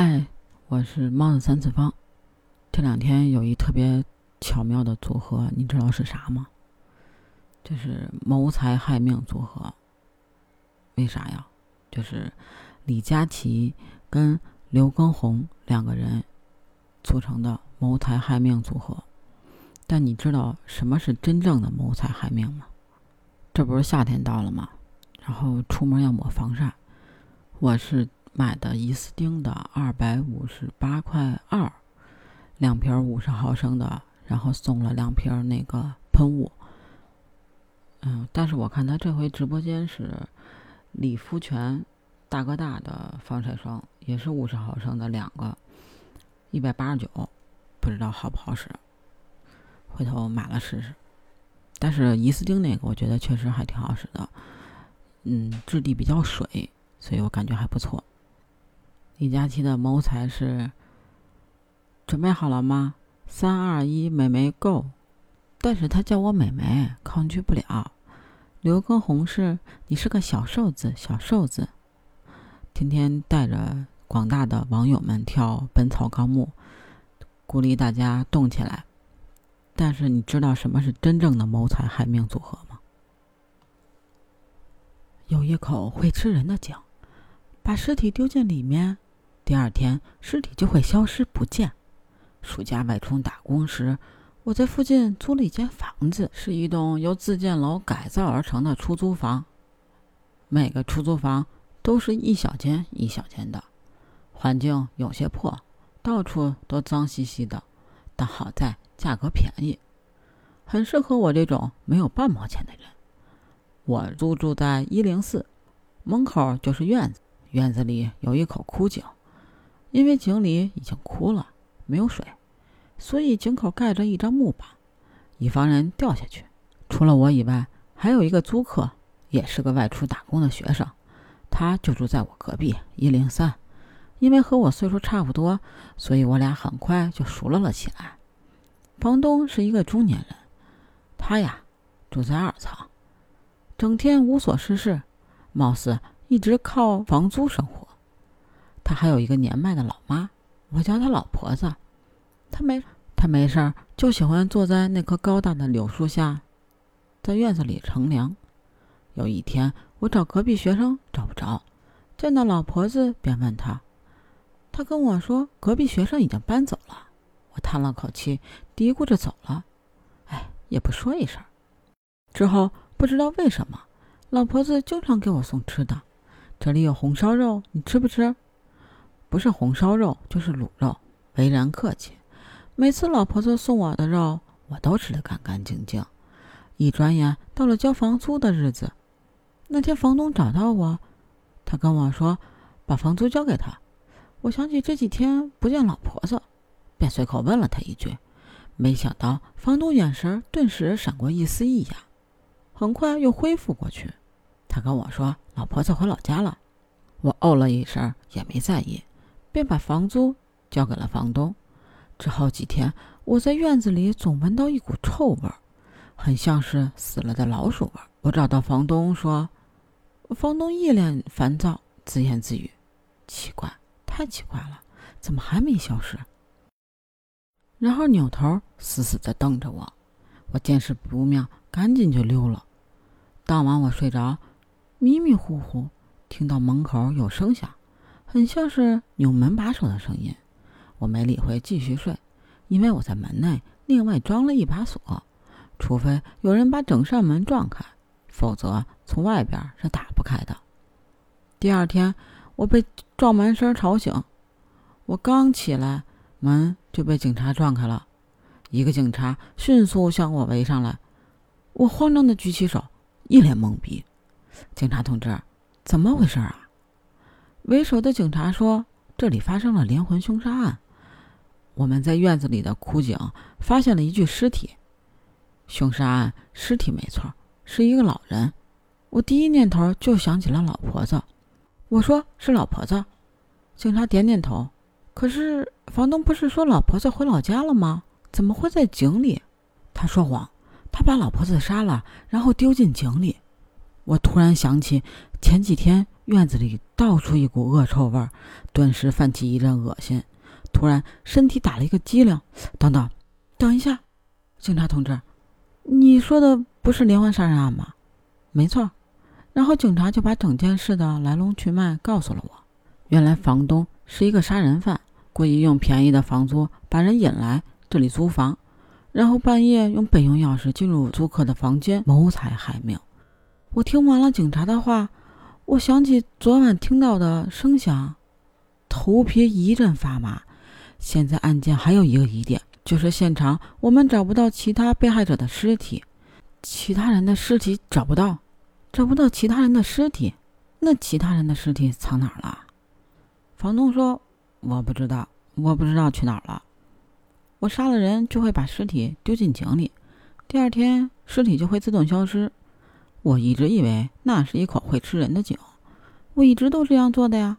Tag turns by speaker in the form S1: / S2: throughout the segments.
S1: 嗨，我是猫的三次方。这两天有一特别巧妙的组合，你知道是啥吗？就是谋财害命组合。为啥呀？就是李佳琦跟刘畊宏两个人组成的谋财害命组合。但你知道什么是真正的谋财害命吗？这不是夏天到了吗？然后出门要抹防晒，我是。买的伊斯汀的二百五十八块二，两瓶五十毫升的，然后送了两瓶那个喷雾。嗯，但是我看他这回直播间是理肤泉大哥大的防晒霜，也是五十毫升的两个，一百八十九，不知道好不好使，回头买了试试。但是伊斯汀那个我觉得确实还挺好使的，嗯，质地比较水，所以我感觉还不错。李佳琦的谋财是准备好了吗？三二一，美眉 Go！但是他叫我美眉，抗拒不了。刘畊宏是，你是个小瘦子，小瘦子，天天带着广大的网友们跳《本草纲目》，鼓励大家动起来。但是你知道什么是真正的谋财害命组合吗？有一口会吃人的井，把尸体丢进里面。第二天，尸体就会消失不见。暑假外出打工时，我在附近租了一间房子，是一栋由自建楼改造而成的出租房。每个出租房都是一小间一小间的，环境有些破，到处都脏兮兮的。但好在价格便宜，很适合我这种没有半毛钱的人。我租住在一零四，门口就是院子，院子里有一口枯井。因为井里已经枯了，没有水，所以井口盖着一张木板，以防人掉下去。除了我以外，还有一个租客，也是个外出打工的学生，他就住在我隔壁一零三。因为和我岁数差不多，所以我俩很快就熟络了起来。房东是一个中年人，他呀住在二层，整天无所事事，貌似一直靠房租生活。他还有一个年迈的老妈，我叫他老婆子。他没他没事儿就喜欢坐在那棵高大的柳树下，在院子里乘凉。有一天，我找隔壁学生找不着，见到老婆子便问他，他跟我说隔壁学生已经搬走了。我叹了口气，嘀咕着走了。哎，也不说一声。之后不知道为什么，老婆子经常给我送吃的。这里有红烧肉，你吃不吃？不是红烧肉就是卤肉，为人客气。每次老婆子送我的肉，我都吃得干干净净。一转眼到了交房租的日子，那天房东找到我，他跟我说把房租交给他。我想起这几天不见老婆子，便随口问了他一句。没想到房东眼神顿时闪过一丝异样，很快又恢复过去。他跟我说老婆子回老家了。我哦了一声，也没在意。便把房租交给了房东。之后几天，我在院子里总闻到一股臭味儿，很像是死了的老鼠味儿。我找到房东说：“房东一脸烦躁，自言自语：‘奇怪，太奇怪了，怎么还没消失？’然后扭头死死地瞪着我。我见势不妙，赶紧就溜了。当晚我睡着，迷迷糊糊听到门口有声响。”很像是扭门把手的声音，我没理会，继续睡，因为我在门内另外装了一把锁，除非有人把整扇门撞开，否则从外边是打不开的。第二天，我被撞门声吵醒，我刚起来，门就被警察撞开了，一个警察迅速向我围上来，我慌张的举起手，一脸懵逼：“警察同志，怎么回事啊？”为首的警察说：“这里发生了连环凶杀案，我们在院子里的枯井发现了一具尸体。凶杀案尸体没错，是一个老人。我第一念头就想起了老婆子，我说是老婆子。警察点点头。可是房东不是说老婆子回老家了吗？怎么会在井里？他说谎，他把老婆子杀了，然后丢进井里。我突然想起前几天。”院子里到处一股恶臭味儿，顿时泛起一阵恶心。突然，身体打了一个激灵。等等，等一下，警察同志，你说的不是连环杀人案吗？没错。然后警察就把整件事的来龙去脉告诉了我。原来房东是一个杀人犯，故意用便宜的房租把人引来这里租房，然后半夜用备用钥匙进入租客的房间谋财害命。我听完了警察的话，我想起昨晚听到的声响，头皮一阵发麻。现在案件还有一个疑点，就是现场我们找不到其他被害者的尸体，其他人的尸体找不到，找不到其他人的尸体，那其他人的尸体藏哪儿了？房东说：“我不知道，我不知道去哪儿了。我杀了人就会把尸体丢进井里，第二天尸体就会自动消失。我一直以为那是一口会吃人的井，我一直都这样做的呀。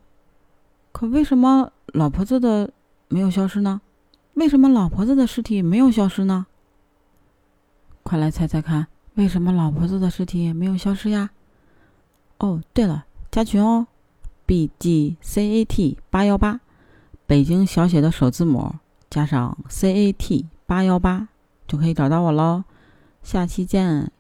S1: 可为什么老婆子的？”没有消失呢？为什么老婆子的尸体没有消失呢？快来猜猜看，为什么老婆子的尸体没有消失呀？哦，对了，加群哦，B G C A T 八幺八，北京小写的首字母加上 C A T 八幺八就可以找到我喽。下期见。